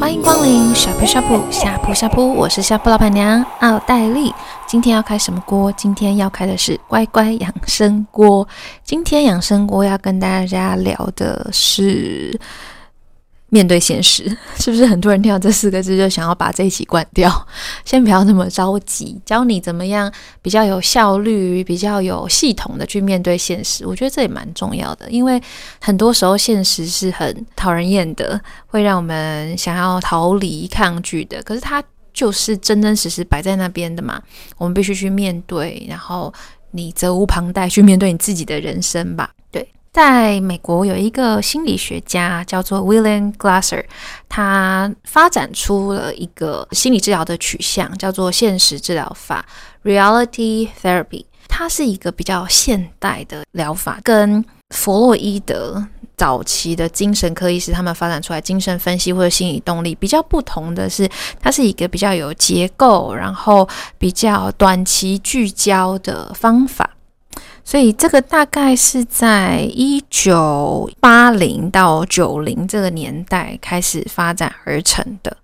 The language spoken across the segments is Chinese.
欢迎光临下铺下铺下铺下铺，我是下铺老板娘奥黛丽。今天要开什么锅？今天要开的是乖乖养生锅。今天养生锅要跟大家聊的是。面对现实，是不是很多人听到这四个字就想要把这一期关掉？先不要那么着急，教你怎么样比较有效率、比较有系统的去面对现实。我觉得这也蛮重要的，因为很多时候现实是很讨人厌的，会让我们想要逃离、抗拒的。可是它就是真真实实摆在那边的嘛，我们必须去面对，然后你责无旁贷去面对你自己的人生吧。对。在美国有一个心理学家叫做 William Glasser，他发展出了一个心理治疗的取向，叫做现实治疗法 （Reality Therapy）。它是一个比较现代的疗法，跟弗洛伊德早期的精神科医师他们发展出来精神分析或者心理动力比较不同的是，它是一个比较有结构，然后比较短期聚焦的方法。所以这个大概是在一九八零到九零这个年代开始发展而成的。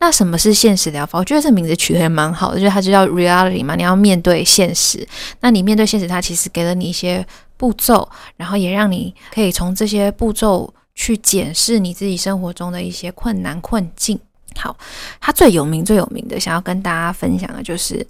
那什么是现实疗法？我觉得这名字取得也蛮好的，就是它就叫 reality 嘛，你要面对现实。那你面对现实，它其实给了你一些步骤，然后也让你可以从这些步骤去检视你自己生活中的一些困难困境。好，它最有名最有名的，想要跟大家分享的就是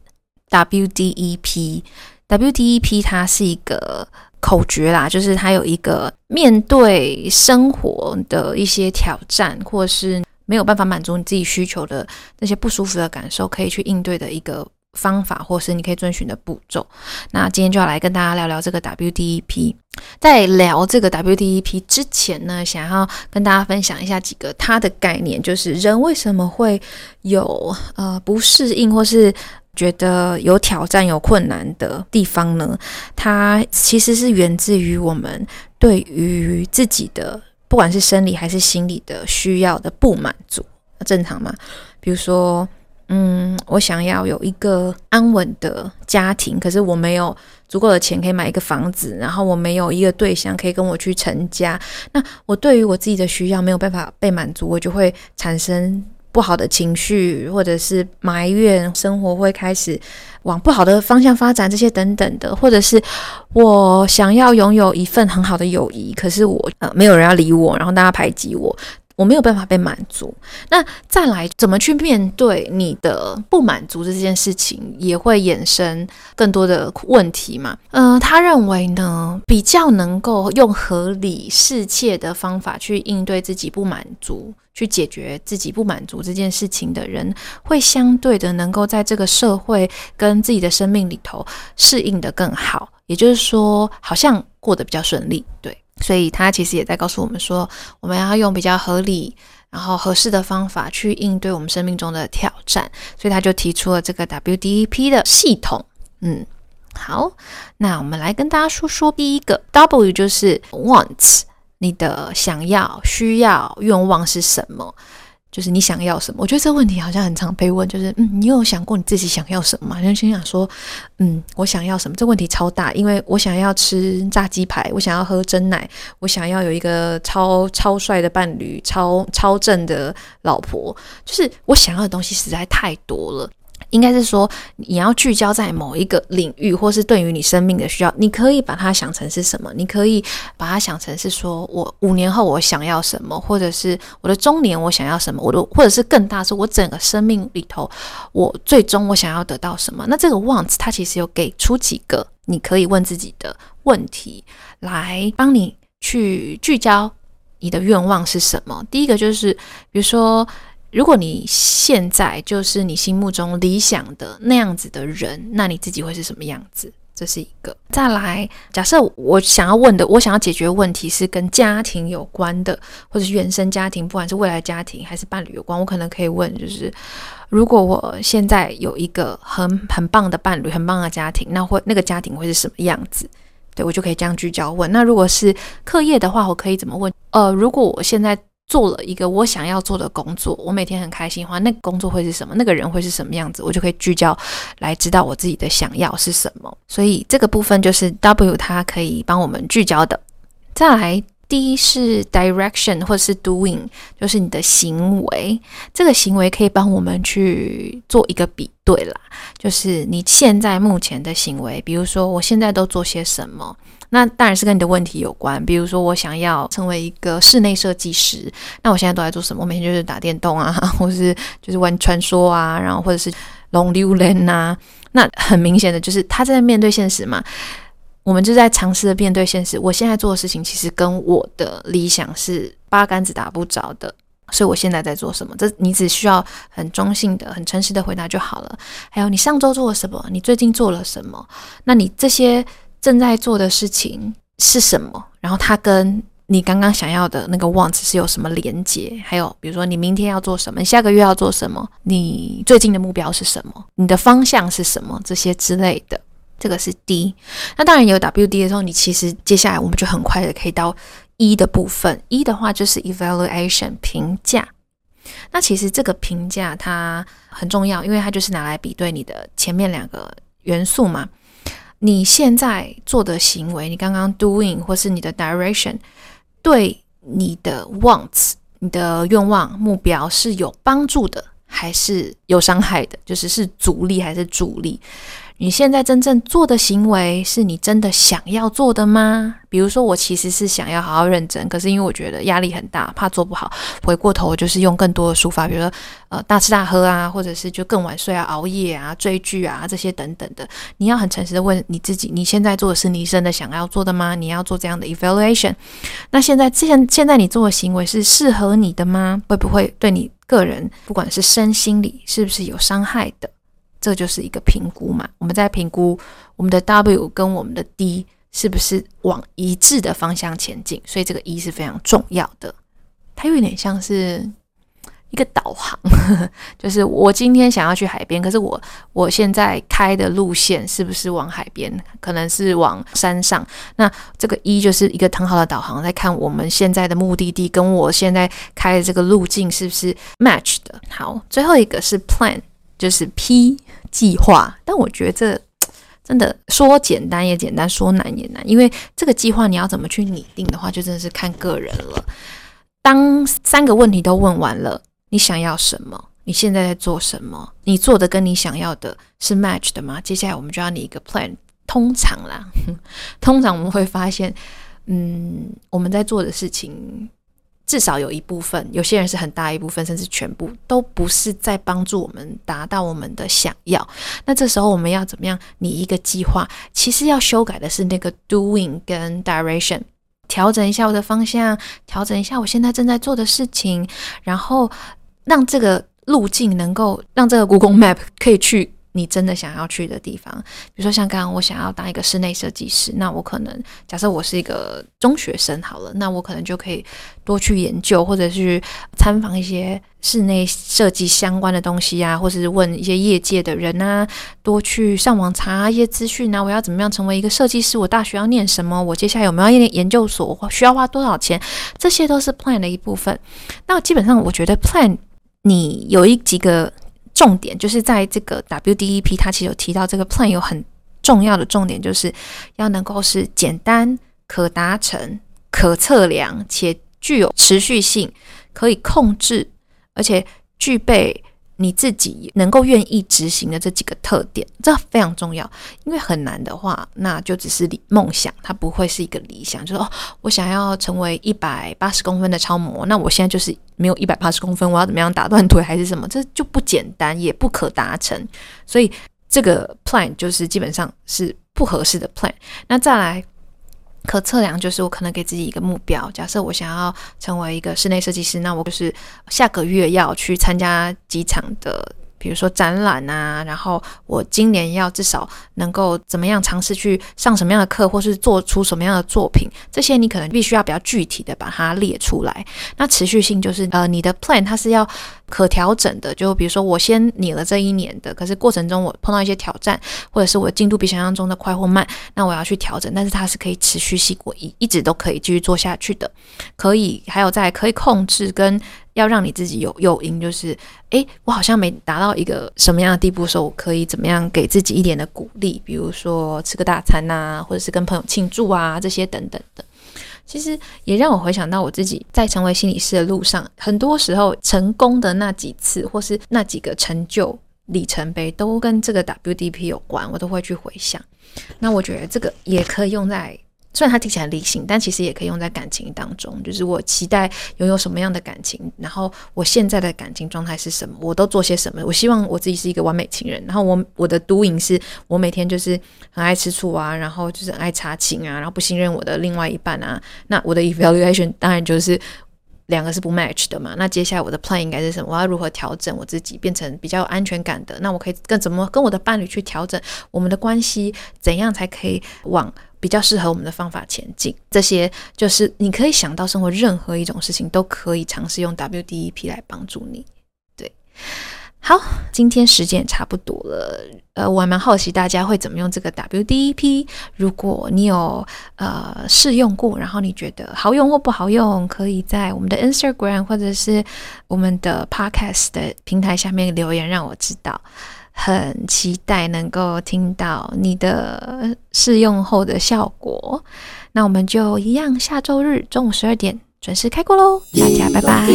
WDEP。WDEP 它是一个口诀啦，就是它有一个面对生活的一些挑战，或是没有办法满足你自己需求的那些不舒服的感受，可以去应对的一个方法，或是你可以遵循的步骤。那今天就要来跟大家聊聊这个 WDEP。在聊这个 WDEP 之前呢，想要跟大家分享一下几个它的概念，就是人为什么会有呃不适应，或是觉得有挑战、有困难的地方呢？它其实是源自于我们对于自己的，不管是生理还是心理的需要的不满足，正常吗？比如说，嗯，我想要有一个安稳的家庭，可是我没有足够的钱可以买一个房子，然后我没有一个对象可以跟我去成家，那我对于我自己的需要没有办法被满足，我就会产生。不好的情绪，或者是埋怨，生活会开始往不好的方向发展，这些等等的，或者是我想要拥有一份很好的友谊，可是我呃没有人要理我，然后大家排挤我。我没有办法被满足，那再来怎么去面对你的不满足这件事情，也会衍生更多的问题嘛？嗯、他认为呢，比较能够用合理适切的方法去应对自己不满足，去解决自己不满足这件事情的人，会相对的能够在这个社会跟自己的生命里头适应得更好，也就是说，好像过得比较顺利，对。所以他其实也在告诉我们说，我们要用比较合理、然后合适的方法去应对我们生命中的挑战。所以他就提出了这个 WDEP 的系统。嗯，好，那我们来跟大家说说第一个 W，就是 Wants，你的想要、需要、愿望是什么？就是你想要什么？我觉得这个问题好像很常被问，就是嗯，你有想过你自己想要什么吗？人心想说，嗯，我想要什么？这问题超大，因为我想要吃炸鸡排，我想要喝真奶，我想要有一个超超帅的伴侣，超超正的老婆，就是我想要的东西实在太多了。应该是说，你要聚焦在某一个领域，或是对于你生命的需要，你可以把它想成是什么？你可以把它想成是说，我五年后我想要什么，或者是我的中年我想要什么，我的或者是更大是我整个生命里头，我最终我想要得到什么？那这个 wants 它其实有给出几个你可以问自己的问题，来帮你去聚焦你的愿望是什么？第一个就是，比如说。如果你现在就是你心目中理想的那样子的人，那你自己会是什么样子？这是一个。再来，假设我想要问的，我想要解决的问题是跟家庭有关的，或者是原生家庭，不管是未来家庭还是伴侣有关，我可能可以问，就是如果我现在有一个很很棒的伴侣，很棒的家庭，那会那个家庭会是什么样子？对，我就可以这样聚焦问。那如果是课业的话，我可以怎么问？呃，如果我现在。做了一个我想要做的工作，我每天很开心的话，那个工作会是什么？那个人会是什么样子？我就可以聚焦来知道我自己的想要是什么。所以这个部分就是 W 它可以帮我们聚焦的。再来第一是 direction 或者是 doing，就是你的行为。这个行为可以帮我们去做一个比对啦，就是你现在目前的行为，比如说我现在都做些什么。那当然是跟你的问题有关，比如说我想要成为一个室内设计师，那我现在都在做什么？我每天就是打电动啊，或是就是玩传说啊，然后或者是龙溜人呐。那很明显的就是他在面对现实嘛，我们就在尝试的面对现实。我现在做的事情其实跟我的理想是八竿子打不着的，所以我现在在做什么？这你只需要很中性的、很诚实的回答就好了。还有你上周做了什么？你最近做了什么？那你这些。正在做的事情是什么？然后它跟你刚刚想要的那个 want 是有什么连接？还有，比如说你明天要做什么？你下个月要做什么？你最近的目标是什么？你的方向是什么？这些之类的，这个是 D。那当然有 WD 的时候，你其实接下来我们就很快的可以到 E 的部分。E 的话就是 evaluation 评价。那其实这个评价它很重要，因为它就是拿来比对你的前面两个元素嘛。你现在做的行为，你刚刚 doing 或是你的 direction，对你的 wants、你的愿望、目标是有帮助的，还是有伤害的？就是是阻力还是助力？你现在真正做的行为是你真的想要做的吗？比如说，我其实是想要好好认真，可是因为我觉得压力很大，怕做不好，回过头就是用更多的抒发，比如说呃大吃大喝啊，或者是就更晚睡啊、熬夜啊、追剧啊这些等等的。你要很诚实的问你自己，你现在做的是你真的想要做的吗？你要做这样的 evaluation。那现在现现在你做的行为是适合你的吗？会不会对你个人，不管是身心里，是不是有伤害的？这就是一个评估嘛，我们在评估我们的 W 跟我们的 D 是不是往一致的方向前进，所以这个 E 是非常重要的。它有点像是一个导航，呵呵，就是我今天想要去海边，可是我我现在开的路线是不是往海边？可能是往山上。那这个 E 就是一个很好的导航，在看我们现在的目的地跟我现在开的这个路径是不是 match 的。好，最后一个是 Plan。就是 P 计划，但我觉得这 真的说简单也简单，说难也难，因为这个计划你要怎么去拟定的话，就真的是看个人了。当三个问题都问完了，你想要什么？你现在在做什么？你做的跟你想要的是 match 的吗？接下来我们就要拟一个 plan。通常啦，通常我们会发现，嗯，我们在做的事情。至少有一部分，有些人是很大一部分，甚至全部都不是在帮助我们达到我们的想要。那这时候我们要怎么样拟一个计划？其实要修改的是那个 doing 跟 direction，调整一下我的方向，调整一下我现在正在做的事情，然后让这个路径能够让这个 Google Map 可以去。你真的想要去的地方，比如说像刚刚我想要当一个室内设计师，那我可能假设我是一个中学生好了，那我可能就可以多去研究，或者去参访一些室内设计相关的东西啊，或者是问一些业界的人啊，多去上网查一些资讯啊。我要怎么样成为一个设计师？我大学要念什么？我接下来有没有要念研究所？我需要花多少钱？这些都是 plan 的一部分。那基本上我觉得 plan 你有一几个。重点就是在这个 WDEP，它其实有提到这个 plan 有很重要的重点，就是要能够是简单、可达成、可测量且具有持续性，可以控制，而且具备。你自己能够愿意执行的这几个特点，这非常重要。因为很难的话，那就只是理梦想，它不会是一个理想。就是哦，我想要成为一百八十公分的超模，那我现在就是没有一百八十公分，我要怎么样打断腿还是什么？这就不简单，也不可达成。所以这个 plan 就是基本上是不合适的 plan。那再来。可测量就是我可能给自己一个目标，假设我想要成为一个室内设计师，那我就是下个月要去参加几场的。比如说展览啊，然后我今年要至少能够怎么样尝试去上什么样的课，或是做出什么样的作品，这些你可能必须要比较具体的把它列出来。那持续性就是呃，你的 plan 它是要可调整的，就比如说我先拟了这一年的，可是过程中我碰到一些挑战，或者是我的进度比想象中的快或慢，那我要去调整，但是它是可以持续性，我一一直都可以继续做下去的，可以还有在可以控制跟。要让你自己有诱因，就是，诶，我好像没达到一个什么样的地步的时候，我可以怎么样给自己一点的鼓励？比如说吃个大餐呐，或者是跟朋友庆祝啊，这些等等的。其实也让我回想到我自己在成为心理师的路上，很多时候成功的那几次，或是那几个成就里程碑，都跟这个 WDP 有关，我都会去回想。那我觉得这个也可以用在。虽然它听起来理性，但其实也可以用在感情当中。就是我期待拥有什么样的感情，然后我现在的感情状态是什么，我都做些什么。我希望我自己是一个完美情人。然后我我的 doing 是我每天就是很爱吃醋啊，然后就是很爱查情啊，然后不信任我的另外一半啊。那我的 evaluation 当然就是两个是不 match 的嘛。那接下来我的 plan 应该是什么？我要如何调整我自己，变成比较有安全感的？那我可以跟怎么跟我的伴侣去调整我们的关系？怎样才可以往？比较适合我们的方法前进，这些就是你可以想到生活任何一种事情都可以尝试用 WDEP 来帮助你。对，好，今天时间也差不多了，呃，我还蛮好奇大家会怎么用这个 WDEP。如果你有呃试用过，然后你觉得好用或不好用，可以在我们的 Instagram 或者是我们的 Podcast 的平台下面留言，让我知道。很期待能够听到你的试用后的效果，那我们就一样，下周日中午十二点准时开锅喽！大家拜拜。